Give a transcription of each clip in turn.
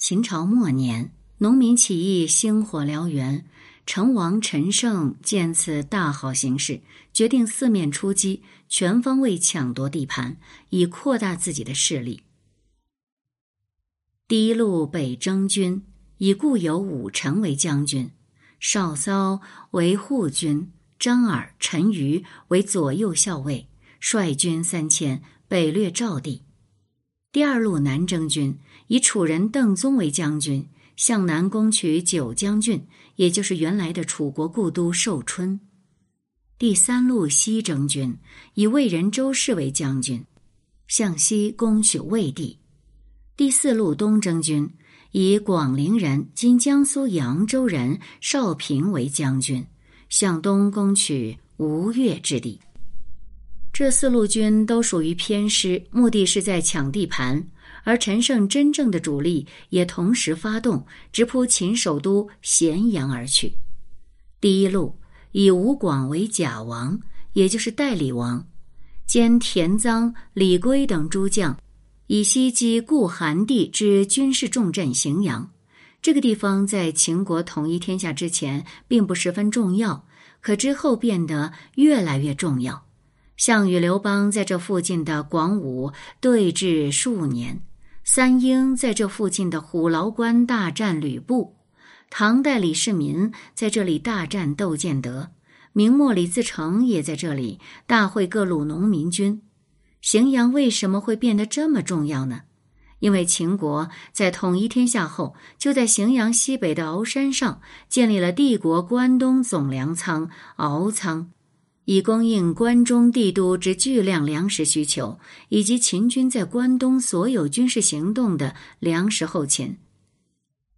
秦朝末年，农民起义星火燎原，成王陈胜见此大好形势，决定四面出击，全方位抢夺地盘，以扩大自己的势力。第一路北征军以固有武臣为将军，少骚为护军，张耳、陈余为左右校尉，率军三千，北掠赵地。第二路南征军以楚人邓宗为将军，向南攻取九江郡，也就是原来的楚国故都寿春。第三路西征军以魏人周氏为将军，向西攻取魏地。第四路东征军以广陵人（今江苏扬州人）邵平为将军，向东攻取吴越之地。这四路军都属于偏师，目的是在抢地盘，而陈胜真正的主力也同时发动，直扑秦首都咸阳而去。第一路以吴广为假王，也就是代理王，兼田臧、李圭等诸将，以西击故韩地之军事重镇荥阳。这个地方在秦国统一天下之前并不十分重要，可之后变得越来越重要。项羽、刘邦在这附近的广武对峙数年，三英在这附近的虎牢关大战吕布，唐代李世民在这里大战窦建德，明末李自成也在这里大会各路农民军。荥阳为什么会变得这么重要呢？因为秦国在统一天下后，就在荥阳西北的鳌山上建立了帝国关东总粮仓鳌仓。以供应关中帝都之巨量粮食需求，以及秦军在关东所有军事行动的粮食后勤。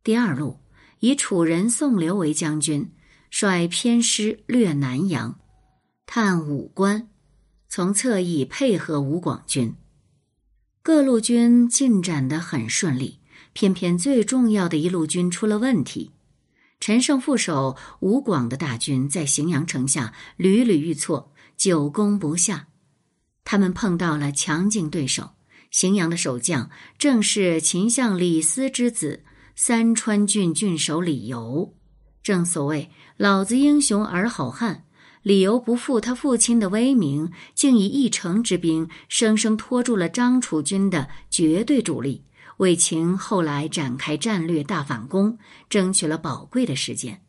第二路以楚人宋留为将军，率偏师掠南阳，探武关，从侧翼配合吴广军。各路军进展得很顺利，偏偏最重要的一路军出了问题。陈胜副手吴广的大军在荥阳城下屡屡遇挫，久攻不下。他们碰到了强劲对手，荥阳的守将正是秦相李斯之子三川郡郡守李由。正所谓“老子英雄儿好汉”，李由不负他父亲的威名，竟以一城之兵生生拖住了张楚军的绝对主力。为秦后来展开战略大反攻争取了宝贵的时间。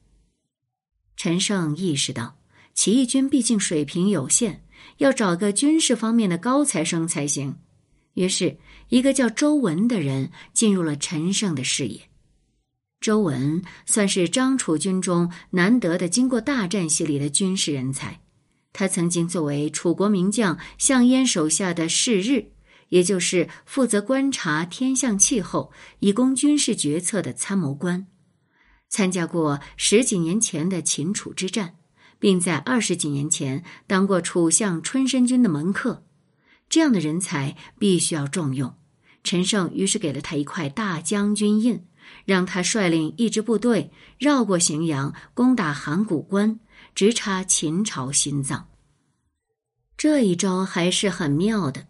陈胜意识到，起义军毕竟水平有限，要找个军事方面的高材生才行。于是，一个叫周文的人进入了陈胜的视野。周文算是张楚军中难得的经过大战洗礼的军事人才，他曾经作为楚国名将项燕手下的士日。也就是负责观察天象气候，以供军事决策的参谋官，参加过十几年前的秦楚之战，并在二十几年前当过楚相春申君的门客。这样的人才必须要重用。陈胜于是给了他一块大将军印，让他率领一支部队绕过荥阳，攻打函谷关，直插秦朝心脏。这一招还是很妙的。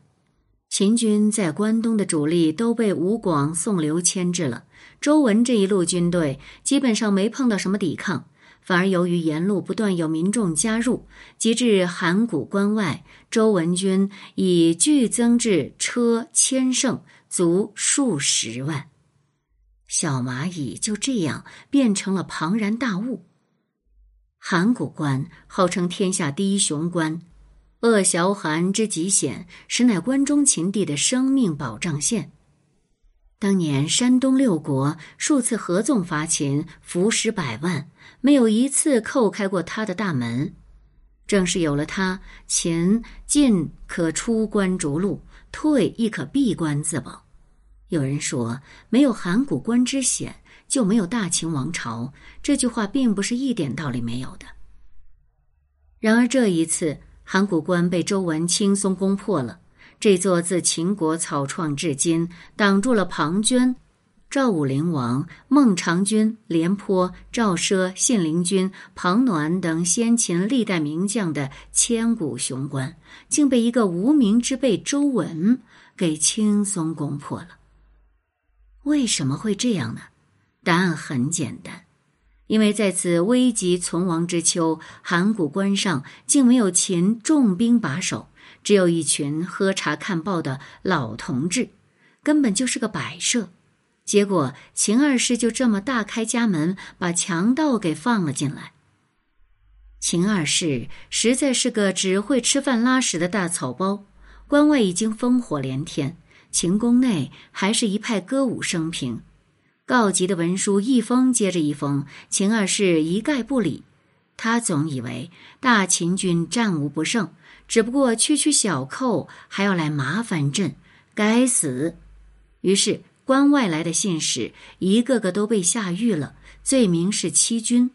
秦军在关东的主力都被吴广、宋刘牵制了，周文这一路军队基本上没碰到什么抵抗，反而由于沿路不断有民众加入，及至函谷关外，周文军已剧增至车千乘，卒数十万，小蚂蚁就这样变成了庞然大物。函谷关号称天下第一雄关。恶小寒之极险，实乃关中秦地的生命保障线。当年山东六国数次合纵伐秦，伏尸百万，没有一次叩开过他的大门。正是有了他，秦进可出关逐鹿，退亦可闭关自保。有人说，没有函谷关之险，就没有大秦王朝。这句话并不是一点道理没有的。然而这一次。函谷关被周文轻松攻破了。这座自秦国草创至今，挡住了庞涓、赵武灵王、孟尝君、廉颇、赵奢、信陵君、庞暖等先秦历代名将的千古雄关，竟被一个无名之辈周文给轻松攻破了。为什么会这样呢？答案很简单，因为在此危急存亡之秋，函谷关上竟没有秦重兵把守，只有一群喝茶看报的老同志，根本就是个摆设。结果秦二世就这么大开家门，把强盗给放了进来。秦二世实在是个只会吃饭拉屎的大草包，关外已经烽火连天，秦宫内还是一派歌舞升平，告急的文书一封接着一封，秦二世一概不理。他总以为大秦军战无不胜，只不过区区小寇还要来麻烦朕，该死！于是。关外来的信使一个个都被下狱了，罪名是欺君。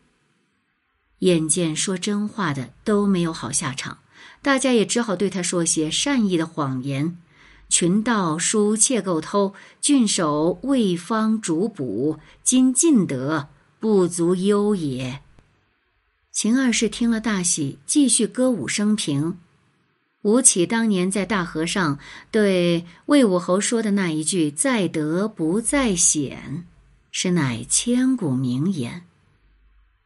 眼见说真话的都没有好下场，大家也只好对他说些善意的谎言。群盗疏窃构偷，郡守未方主捕，今尽得，不足忧也。秦二世听了大喜，继续歌舞升平。吴起当年在大河上对魏武侯说的那一句“在得不在险”，是乃千古名言。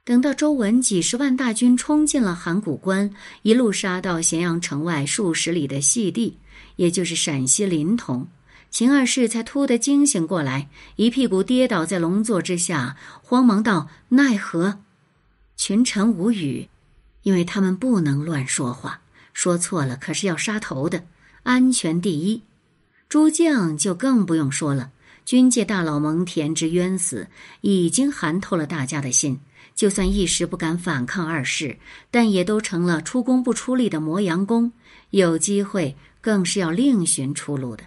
等到周文几十万大军冲进了函谷关，一路杀到咸阳城外数十里的细地，也就是陕西临潼，秦二世才突地惊醒过来，一屁股跌倒在龙座之下，慌忙道：“奈何？”群臣无语，因为他们不能乱说话。说错了，可是要杀头的，安全第一。诸将就更不用说了，军界大佬蒙恬之冤死，已经寒透了大家的心。就算一时不敢反抗二世，但也都成了出工不出力的磨洋工，有机会更是要另寻出路的。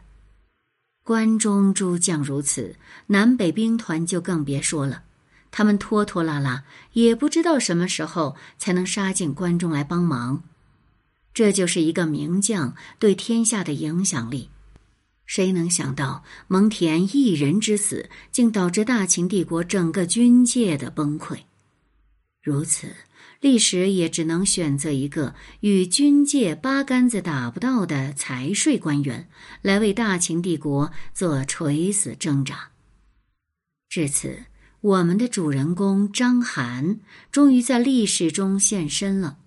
关中诸将如此，南北兵团就更别说了，他们拖拖拉拉，也不知道什么时候才能杀进关中来帮忙。这就是一个名将对天下的影响力。谁能想到蒙恬一人之死，竟导致大秦帝国整个军界的崩溃？如此，历史也只能选择一个与军界八竿子打不到的财税官员，来为大秦帝国做垂死挣扎。至此，我们的主人公章邯终于在历史中现身了。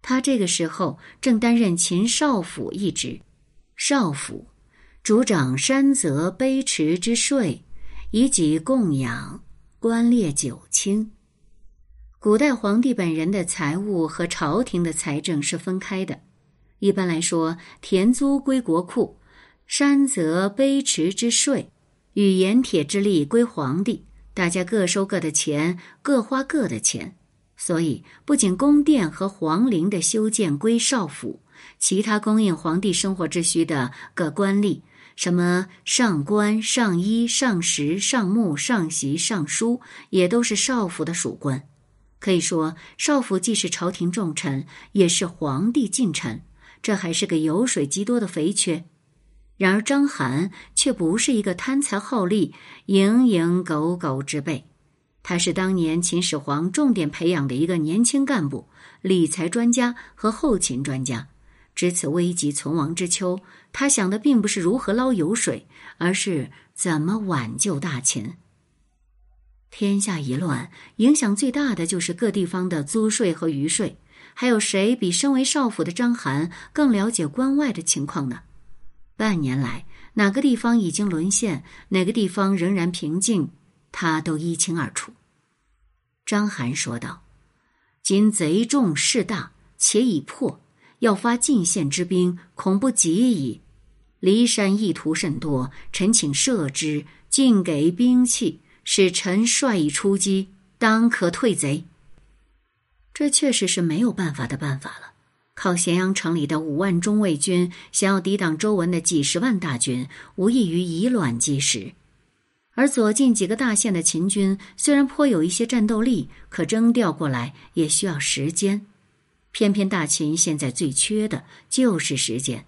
他这个时候正担任秦少府一职，少府主掌山泽卑池之税，以给供养官列九卿。古代皇帝本人的财务和朝廷的财政是分开的。一般来说，田租归国库，山泽卑池之税与盐铁之利归皇帝，大家各收各的钱，各花各的钱。所以，不仅宫殿和皇陵的修建归少府，其他供应皇帝生活之需的各官吏，什么上官、上衣、上食、上木、上席、上书，也都是少府的属官。可以说，少府既是朝廷重臣，也是皇帝近臣，这还是个油水极多的肥缺。然而，章邯却不是一个贪财好利、蝇营狗苟之辈。他是当年秦始皇重点培养的一个年轻干部、理财专家和后勤专家。值此危急存亡之秋，他想的并不是如何捞油水，而是怎么挽救大秦。天下一乱，影响最大的就是各地方的租税和余税。还有谁比身为少府的章邯更了解关外的情况呢？半年来，哪个地方已经沦陷，哪个地方仍然平静？他都一清二楚。章邯说道：“今贼众势大，且已破，要发进献之兵，恐不及矣。骊山意图甚多，臣请赦之，尽给兵器，使臣率以出击，当可退贼。”这确实是没有办法的办法了。靠咸阳城里的五万中卫军，想要抵挡周文的几十万大军，无异于以卵击石。而左近几个大县的秦军虽然颇有一些战斗力，可征调过来也需要时间。偏偏大秦现在最缺的就是时间，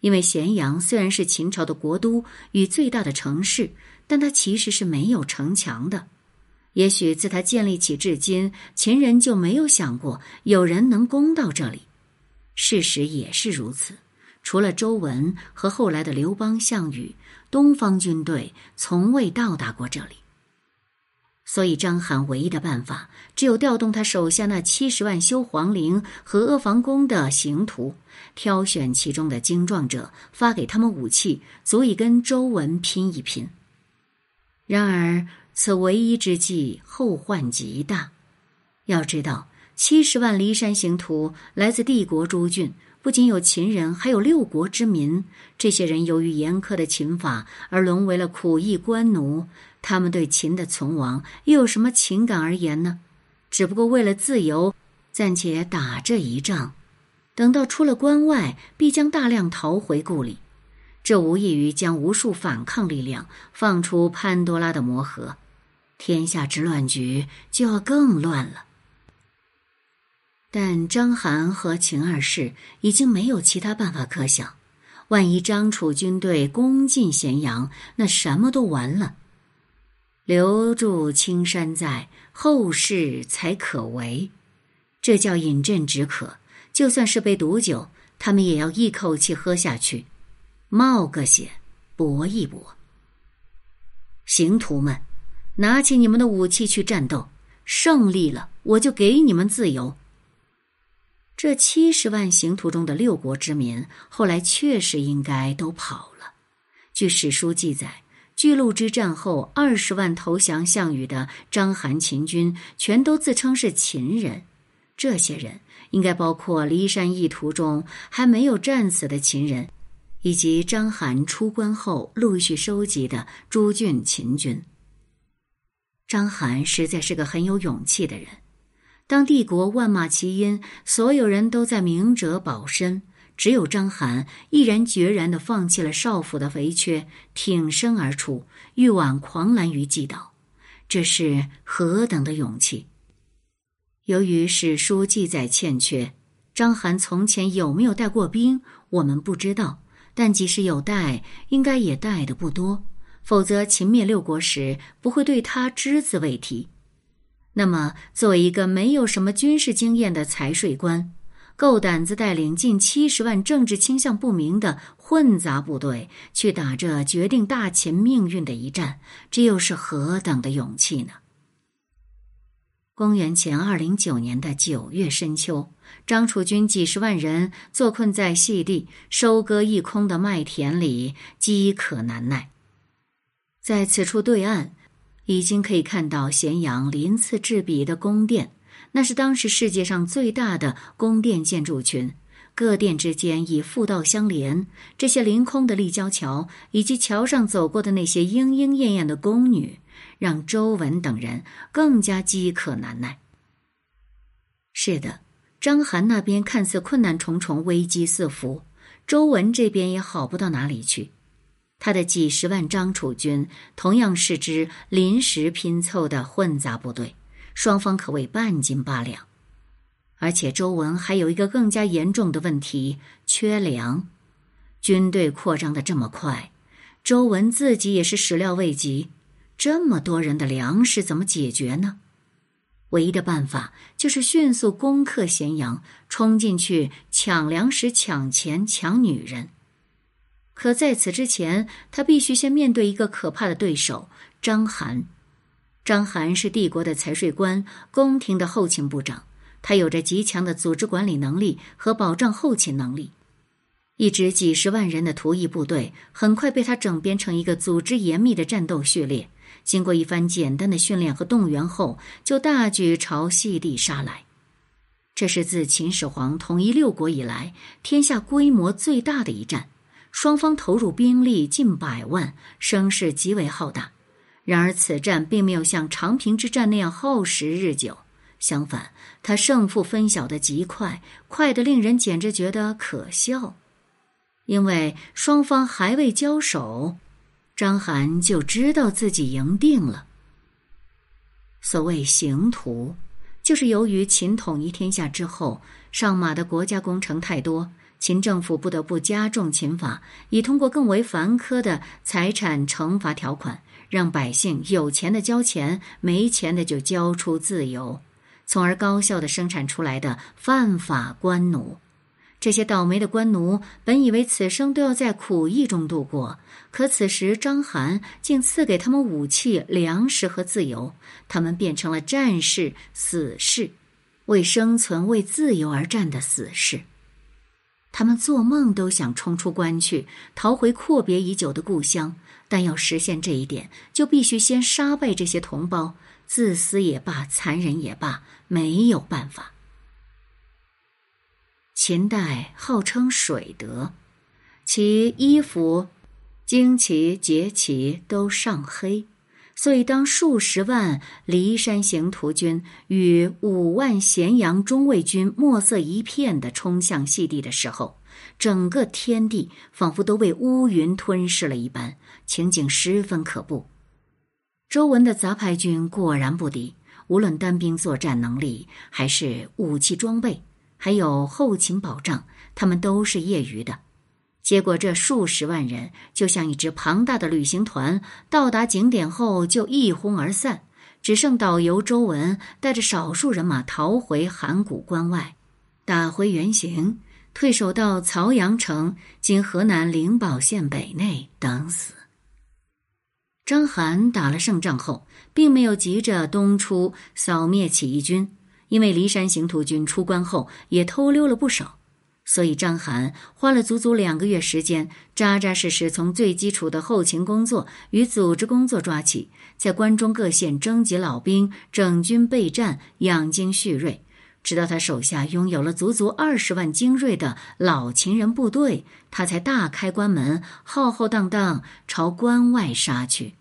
因为咸阳虽然是秦朝的国都与最大的城市，但它其实是没有城墙的。也许自它建立起至今，秦人就没有想过有人能攻到这里。事实也是如此，除了周文和后来的刘邦、项羽，东方军队从未到达过这里。所以，章邯唯一的办法只有调动他手下那七十万修皇陵和阿房宫的刑徒，挑选其中的精壮者，发给他们武器，足以跟周文拼一拼。然而，此唯一之计后患极大。要知道，七十万骊山刑徒来自帝国诸郡，不仅有秦人，还有六国之民。这些人由于严苛的秦法而沦为了苦役官奴。他们对秦的存亡又有什么情感而言呢？只不过为了自由，暂且打这一仗。等到出了关外，必将大量逃回故里。这无异于将无数反抗力量放出潘多拉的魔盒，天下之乱局就要更乱了。但章邯和秦二世已经没有其他办法可想。万一张楚军队攻进咸阳，那什么都完了。留住青山在，后事才可为。这叫饮鸩止渴。就算是杯毒酒，他们也要一口气喝下去，冒个险，搏一搏。刑徒们，拿起你们的武器去战斗，胜利了，我就给你们自由。这七十万刑徒中的六国之民，后来确实应该都跑了。据史书记载。巨鹿之战后，二十万投降项羽的章邯秦军，全都自称是秦人。这些人应该包括骊山一途中还没有战死的秦人，以及章邯出关后陆续收集的诸郡秦军。章邯实在是个很有勇气的人。当帝国万马齐喑，所有人都在明哲保身。只有章邯毅然决然地放弃了少府的肥缺，挺身而出，欲挽狂澜于既倒，这是何等的勇气！由于史书记载欠缺，章邯从前有没有带过兵，我们不知道。但即使有带，应该也带的不多，否则秦灭六国时不会对他只字未提。那么，作为一个没有什么军事经验的财税官，够胆子带领近七十万政治倾向不明的混杂部队去打这决定大秦命运的一战，这又是何等的勇气呢？公元前二零九年的九月深秋，张楚军几十万人坐困在细地收割一空的麦田里，饥渴难耐。在此处对岸，已经可以看到咸阳鳞次栉比的宫殿。那是当时世界上最大的宫殿建筑群，各殿之间以复道相连。这些凌空的立交桥，以及桥上走过的那些莺莺燕燕的宫女，让周文等人更加饥渴难耐。是的，章邯那边看似困难重重、危机四伏，周文这边也好不到哪里去。他的几十万张楚军，同样是支临时拼凑的混杂部队。双方可谓半斤八两，而且周文还有一个更加严重的问题：缺粮。军队扩张的这么快，周文自己也是始料未及。这么多人的粮食怎么解决呢？唯一的办法就是迅速攻克咸阳，冲进去抢粮食、抢钱、抢女人。可在此之前，他必须先面对一个可怕的对手——章邯。章邯是帝国的财税官，宫廷的后勤部长。他有着极强的组织管理能力和保障后勤能力。一支几十万人的图役部队很快被他整编成一个组织严密的战斗序列。经过一番简单的训练和动员后，就大举朝西地杀来。这是自秦始皇统一六国以来，天下规模最大的一战。双方投入兵力近百万，声势极为浩大。然而，此战并没有像长平之战那样耗时日久，相反，他胜负分晓得极快，快得令人简直觉得可笑。因为双方还未交手，章邯就知道自己赢定了。所谓刑徒，就是由于秦统一天下之后，上马的国家工程太多，秦政府不得不加重秦法，以通过更为繁苛的财产惩罚条款。让百姓有钱的交钱，没钱的就交出自由，从而高效的生产出来的犯法官奴。这些倒霉的官奴本以为此生都要在苦役中度过，可此时章邯竟赐给他们武器、粮食和自由，他们变成了战士、死士，为生存、为自由而战的死士。他们做梦都想冲出关去，逃回阔别已久的故乡，但要实现这一点，就必须先杀败这些同胞。自私也罢，残忍也罢，没有办法。秦代号称水德，其衣服、旌旗、节旗都上黑，所以当数十万骊山行徒军与五万咸阳中卫军墨色一片的冲向细地的时候，整个天地仿佛都被乌云吞噬了一般，情景十分可怖。周文的杂牌军果然不敌，无论单兵作战能力，还是武器装备。还有后勤保障，他们都是业余的。结果，这数十万人就像一支庞大的旅行团，到达景点后就一哄而散，只剩导游周文带着少数人马逃回函谷关外，打回原形，退守到曹阳城（今河南灵宝县北内）等死。章邯打了胜仗后，并没有急着东出扫灭起义军。因为骊山行徒军出关后也偷溜了不少，所以章邯花了足足两个月时间，扎扎实实从最基础的后勤工作与组织工作抓起，在关中各县征集老兵，整军备战，养精蓄锐，直到他手下拥有了足足二十万精锐的老秦人部队，他才大开关门，浩浩荡荡朝关外杀去。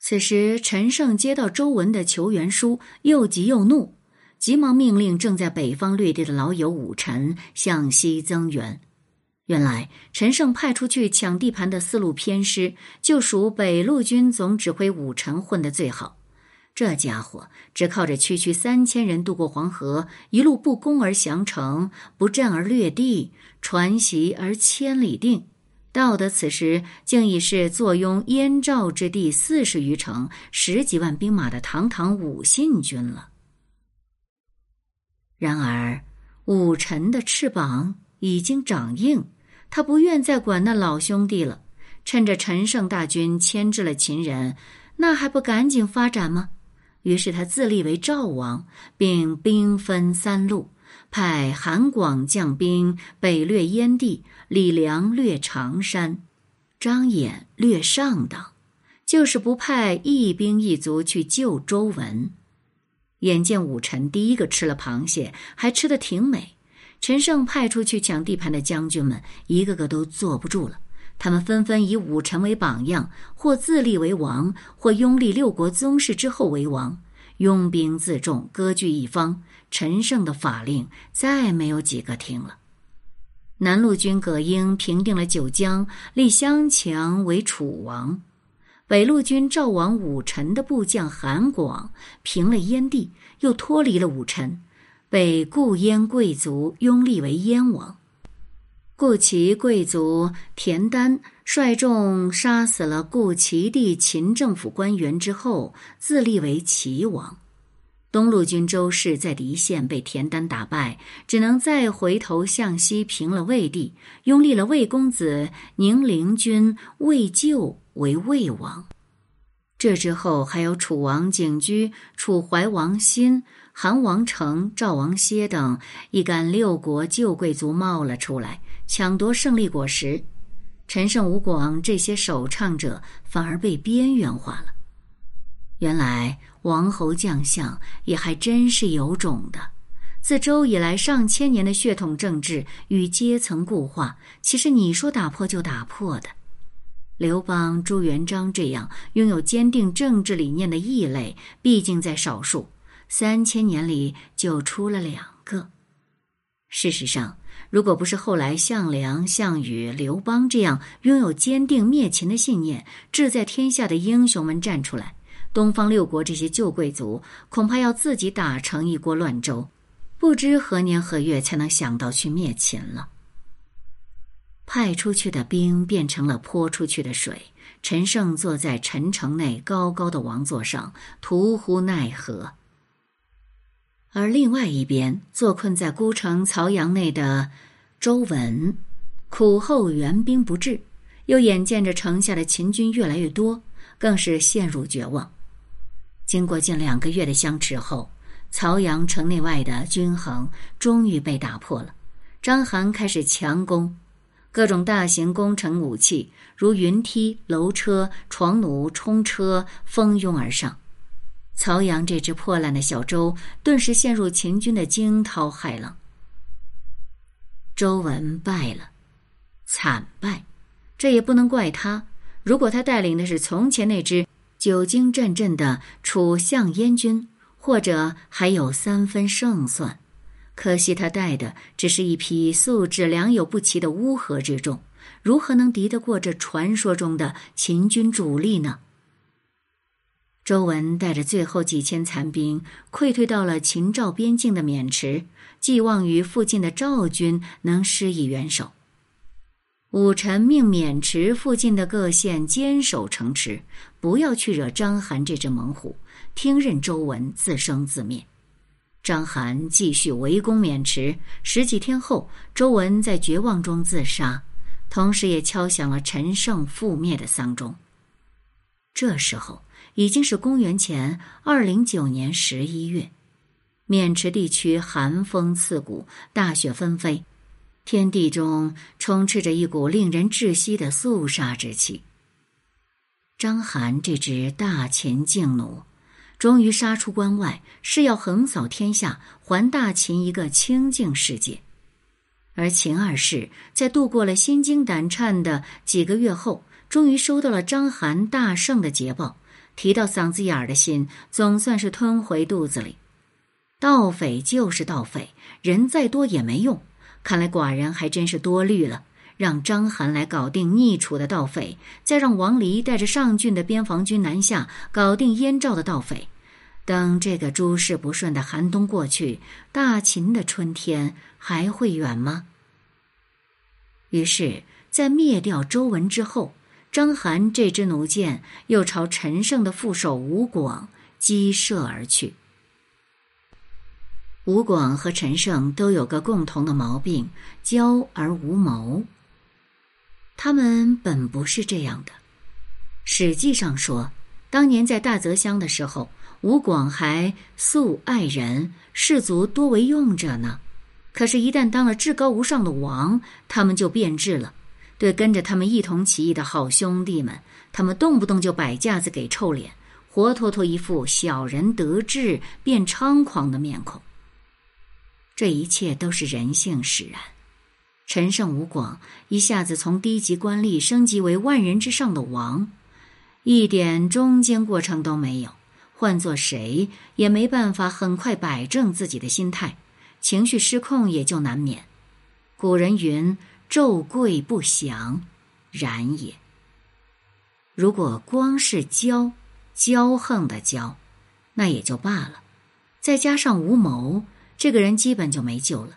此时，陈胜接到周文的求援书，又急又怒，急忙命令正在北方掠地的老友武臣向西增援。原来，陈胜派出去抢地盘的四路偏师，就属北路军总指挥武臣混得最好。这家伙只靠着区区三千人渡过黄河，一路不攻而降城，不战而略地，传檄而千里定。到得此时，竟已是坐拥燕赵之地四十余城、十几万兵马的堂堂武信军了。然而，武臣的翅膀已经长硬，他不愿再管那老兄弟了。趁着陈胜大军牵制了秦人，那还不赶紧发展吗？于是他自立为赵王，并兵分三路。派韩广将兵北掠燕地，李良掠常山，张衍掠上党，就是不派一兵一卒去救周文。眼见武臣第一个吃了螃蟹，还吃得挺美，陈胜派出去抢地盘的将军们一个个都坐不住了，他们纷纷以武臣为榜样，或自立为王，或拥立六国宗室之后为王，拥兵自重，割据一方。陈胜的法令再没有几个听了。南路军葛英平定了九江，立襄强为楚王；北路军赵王武臣的部将韩广平了燕地，又脱离了武臣，被故燕贵族拥立为燕王。故齐贵族田丹率众杀死了故齐地秦政府官员之后，自立为齐王。东路军周氏在狄县被田丹打败，只能再回头向西平了魏地，拥立了魏公子宁陵君魏咎为魏王。这之后，还有楚王景居、楚怀王辛、韩王成、赵王歇等一干六国旧贵族冒了出来，抢夺胜利果实。陈胜、吴广这些首倡者反而被边缘化了。原来。王侯将相也还真是有种的。自周以来，上千年的血统政治与阶层固化，其实你说打破就打破的。刘邦、朱元璋这样拥有坚定政治理念的异类，毕竟在少数。三千年里就出了两个。事实上，如果不是后来项梁、项羽、刘邦这样拥有坚定灭秦的信念、志在天下的英雄们站出来。东方六国这些旧贵族恐怕要自己打成一锅乱粥，不知何年何月才能想到去灭秦了。派出去的兵变成了泼出去的水，陈胜坐在陈城内高高的王座上，徒呼奈何。而另外一边，坐困在孤城曹阳内的周文，苦候援兵不至，又眼见着城下的秦军越来越多，更是陷入绝望。经过近两个月的相持后，曹阳城内外的均衡终于被打破了。章邯开始强攻，各种大型工程武器如云梯、楼车、床弩、冲车蜂拥而上。曹阳这只破烂的小舟顿时陷入秦军的惊涛骇浪。周文败了，惨败，这也不能怪他。如果他带领的是从前那支。久经战阵的楚相燕军，或者还有三分胜算。可惜他带的只是一批素质良莠不齐的乌合之众，如何能敌得过这传说中的秦军主力呢？周文带着最后几千残兵溃退到了秦赵边境的渑池，寄望于附近的赵军能施以援手。武臣命渑池附近的各县坚守城池，不要去惹章邯这只猛虎，听任周文自生自灭。章邯继续围攻渑池，十几天后，周文在绝望中自杀，同时也敲响了陈胜覆灭的丧钟。这时候已经是公元前二零九年十一月，渑池地区寒风刺骨，大雪纷飞。天地中充斥着一股令人窒息的肃杀之气。章邯这只大秦劲弩，终于杀出关外，是要横扫天下，还大秦一个清净世界。而秦二世在度过了心惊胆颤的几个月后，终于收到了章邯大胜的捷报，提到嗓子眼儿的心总算是吞回肚子里。盗匪就是盗匪，人再多也没用。看来寡人还真是多虑了，让章邯来搞定逆楚的盗匪，再让王离带着上郡的边防军南下搞定燕赵的盗匪。等这个诸事不顺的寒冬过去，大秦的春天还会远吗？于是，在灭掉周文之后，章邯这支弩箭又朝陈胜的副手吴广击射而去。吴广和陈胜都有个共同的毛病：骄而无谋。他们本不是这样的。史记上说，当年在大泽乡的时候，吴广还素爱人，士卒多为用者呢。可是，一旦当了至高无上的王，他们就变质了。对跟着他们一同起义的好兄弟们，他们动不动就摆架子给臭脸，活脱脱一副小人得志变猖狂的面孔。这一切都是人性使然。陈胜吴广一下子从低级官吏升级为万人之上的王，一点中间过程都没有。换做谁也没办法很快摆正自己的心态，情绪失控也就难免。古人云：“骤贵不祥，然也。”如果光是骄，骄横的骄，那也就罢了。再加上无谋。这个人基本就没救了。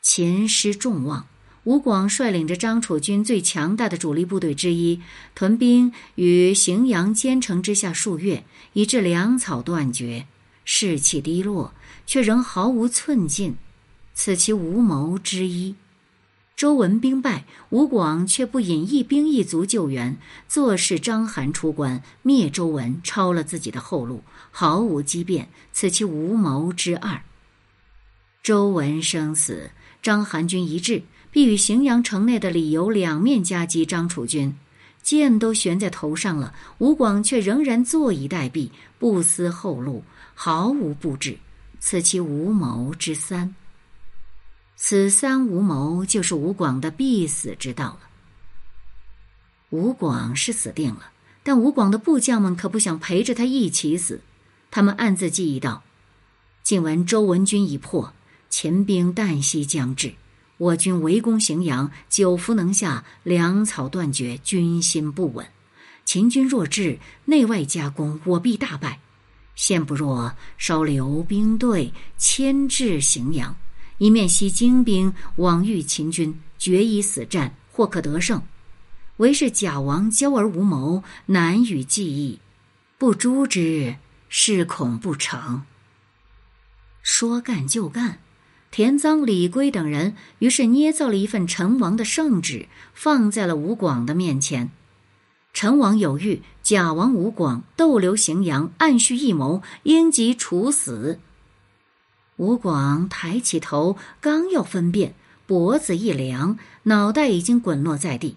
秦失众望，吴广率领着张楚军最强大的主力部队之一，屯兵于荥阳坚城之下数月，以致粮草断绝，士气低落，却仍毫无寸进，此其无谋之一。周文兵败，吴广却不引一兵一卒救援，坐视章邯出关灭周文，抄了自己的后路，毫无机变，此其无谋之二。周文生死，章邯军一致，必与荥阳城内的李由两面夹击张楚军，剑都悬在头上了，吴广却仍然坐以待毙，不思后路，毫无布置，此其无谋之三。此三无谋，就是吴广的必死之道了。吴广是死定了，但吴广的部将们可不想陪着他一起死，他们暗自记忆道：“今闻周文军已破。”秦兵旦夕将至，我军围攻荥阳，久伏能下，粮草断绝，军心不稳。秦军若至，内外夹攻，我必大败。现不若稍留兵队牵制荥阳，一面吸精兵往遇秦军，决一死战，或可得胜。唯是假王骄而无谋，难与计议，不诛之，事恐不成。说干就干，田臧、李圭等人于是捏造了一份陈王的圣旨，放在了吴广的面前。陈王有谕：假王吴广逗留荥阳，暗蓄异谋，应即处死。吴广抬起头，刚要分辨，脖子一凉，脑袋已经滚落在地。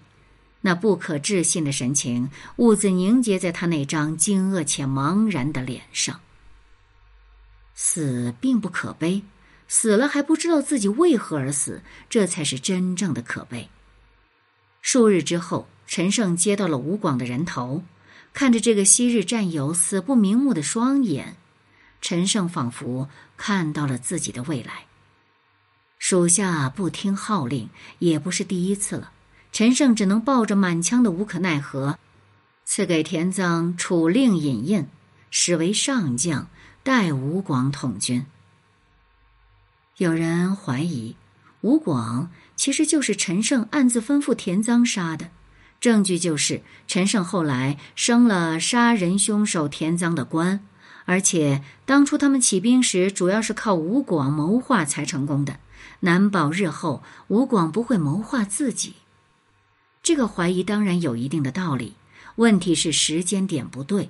那不可置信的神情，兀自凝结在他那张惊愕且茫然的脸上。死并不可悲，死了还不知道自己为何而死，这才是真正的可悲。数日之后，陈胜接到了吴广的人头，看着这个昔日战友死不瞑目的双眼，陈胜仿佛看到了自己的未来。属下不听号令，也不是第一次了。陈胜只能抱着满腔的无可奈何，赐给田臧楚令尹印，使为上将，代吴广统军。有人怀疑，吴广其实就是陈胜暗自吩咐田臧杀的，证据就是陈胜后来升了杀人凶手田臧的官，而且当初他们起兵时，主要是靠吴广谋划才成功的，难保日后吴广不会谋划自己。这个怀疑当然有一定的道理，问题是时间点不对。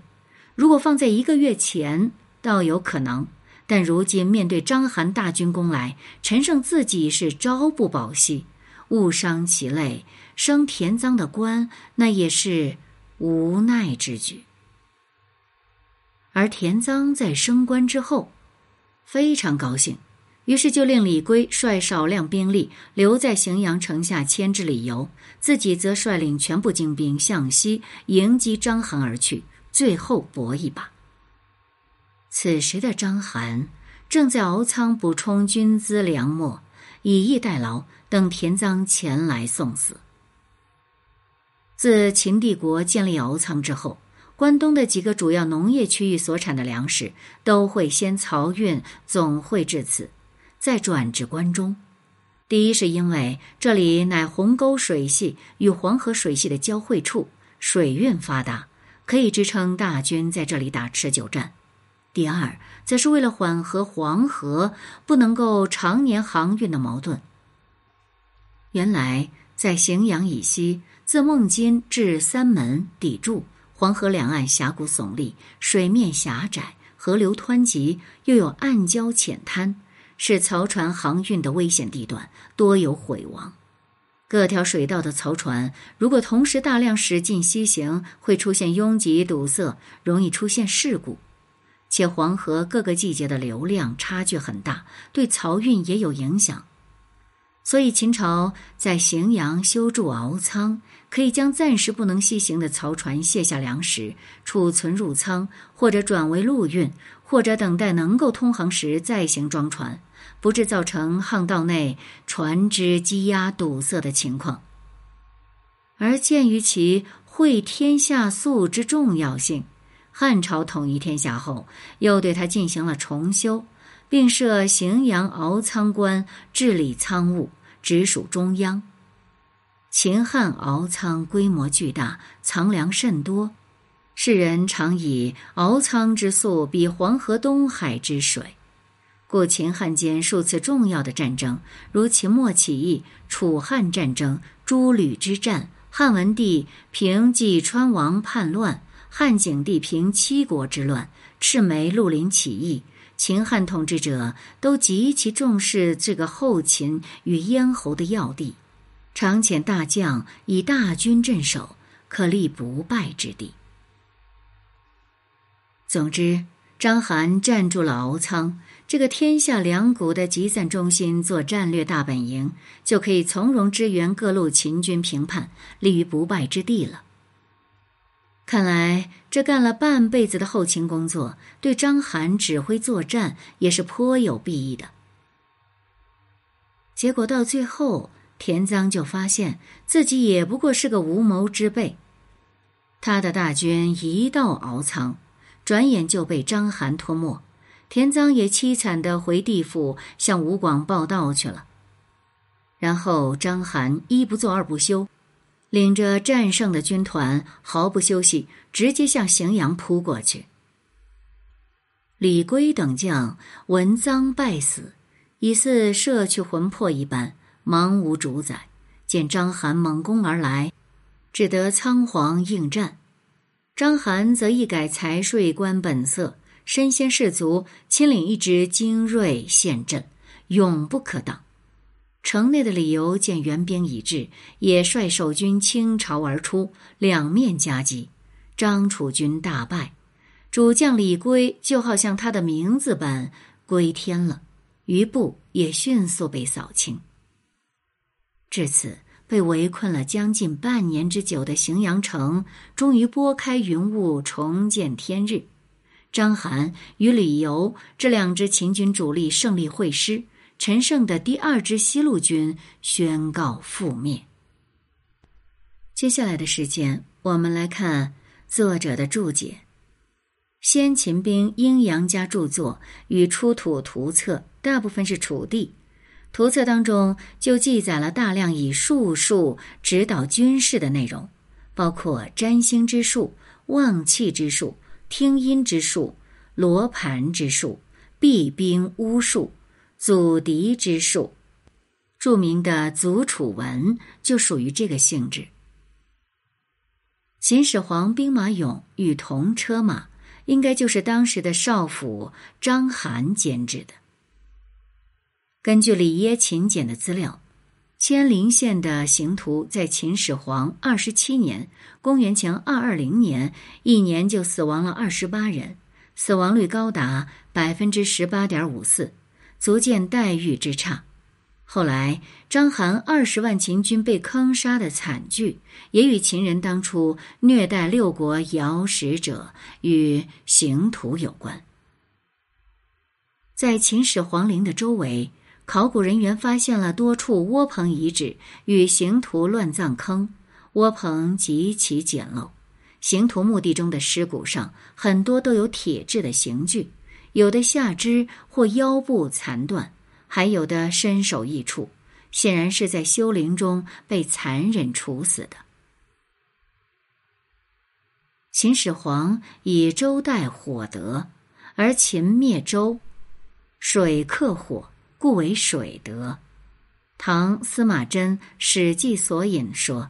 如果放在一个月前，倒有可能；但如今面对章邯大军攻来，陈胜自己是朝不保夕，误伤其类，升田臧的官，那也是无奈之举。而田臧在升官之后，非常高兴。于是就令李圭率少量兵力留在荥阳城下牵制李由，自己则率领全部精兵向西迎击章邯而去，最后搏一把。此时的章邯正在敖仓补充军资粮秣，以逸待劳，等田臧前来送死。自秦帝国建立敖仓之后，关东的几个主要农业区域所产的粮食都会先漕运总会至此。再转至关中，第一是因为这里乃鸿沟水系与黄河水系的交汇处，水运发达，可以支撑大军在这里打持久战；第二，则是为了缓和黄河不能够常年航运的矛盾。原来在荥阳以西，自孟津至三门砥柱，黄河两岸峡谷耸立，水面狭窄，河流湍急，又有暗礁浅滩。是漕船航运的危险地段，多有毁亡。各条水道的漕船如果同时大量驶进西行，会出现拥挤堵塞，容易出现事故。且黄河各个季节的流量差距很大，对漕运也有影响。所以秦朝在荥阳修筑敖仓，可以将暂时不能西行的漕船卸下粮食，储存入仓，或者转为陆运，或者等待能够通航时再行装船。不致造成巷道内船只积压堵塞的情况。而鉴于其会天下粟之重要性，汉朝统一天下后，又对它进行了重修，并设荥阳敖仓关治理仓务，直属中央。秦汉敖仓规模巨大，藏粮甚多，世人常以敖仓之粟比黄河东海之水。故秦汉间数次重要的战争，如秦末起义、楚汉战争、诸吕之战、汉文帝平济川王叛乱、汉景帝平七国之乱、赤眉绿林起义，秦汉统治者都极其重视这个后秦与咽喉的要地，常遣大将以大军镇守，可立不败之地。总之，章邯占住了敖仓。这个天下粮谷的集散中心做战略大本营，就可以从容支援各路秦军平叛，立于不败之地了。看来这干了半辈子的后勤工作，对章邯指挥作战也是颇有裨益的。结果到最后，田臧就发现自己也不过是个无谋之辈。他的大军一到敖仓，转眼就被章邯吞没。田臧也凄惨的回地府向吴广报道去了。然后章邯一不做二不休，领着战胜的军团毫不休息，直接向荥阳扑过去。李圭等将闻赃败死，已似摄去魂魄一般，茫无主宰。见章邯猛攻而来，只得仓皇应战。章邯则一改财税官本色，身先士卒，亲领一支精锐陷阵，永不可挡。城内的李由见援兵已至，也率守军倾巢而出，两面夹击，张楚军大败。主将李圭就好像他的名字般归天了，余部也迅速被扫清。至此。被围困了将近半年之久的荥阳城，终于拨开云雾，重见天日。章邯与李由这两支秦军主力胜利会师，陈胜的第二支西路军宣告覆灭。接下来的时间，我们来看作者的注解：先秦兵阴阳家著作与出土图册，大部分是楚地。图册当中就记载了大量以术数指导军事的内容，包括占星之术、望气之术、听音之术、罗盘之术、避兵巫术、阻敌之术。著名的《祖楚文》就属于这个性质。秦始皇兵马俑与铜车马，应该就是当时的少府章邯监制的。根据里耶秦简的资料，千陵县的刑徒在秦始皇二十七年（公元前二二零年）一年就死亡了二十八人，死亡率高达百分之十八点五四，足见待遇之差。后来，章邯二十万秦军被坑杀的惨剧，也与秦人当初虐待六国尧使者与刑徒有关。在秦始皇陵的周围。考古人员发现了多处窝棚遗址与刑徒乱葬坑，窝棚极其简陋。刑徒墓地中的尸骨上很多都有铁制的刑具，有的下肢或腰部残断，还有的身首异处，显然是在修陵中被残忍处死的。秦始皇以周代火德，而秦灭周，水克火。故为水德。唐司马贞《史记索引》说：“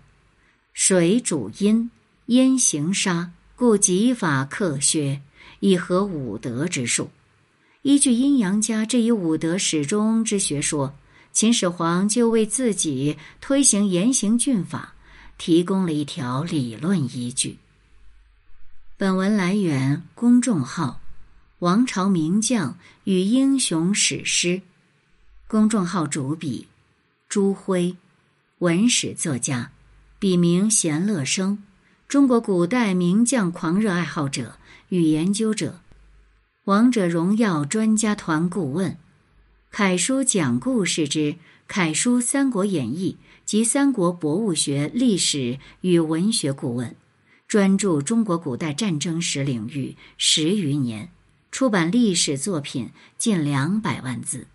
水主阴，阴行杀，故极法克削，以合五德之术。”依据阴阳家这一五德始终之学说，秦始皇就为自己推行严刑峻法提供了一条理论依据。本文来源公众号“王朝名将与英雄史诗”。公众号主笔朱辉，文史作家，笔名闲乐生，中国古代名将狂热爱好者与研究者，王者荣耀专家团顾问，楷书讲故事之楷书《三国演义》及三国博物学历史与文学顾问，专注中国古代战争史领域十余年，出版历史作品近两百万字。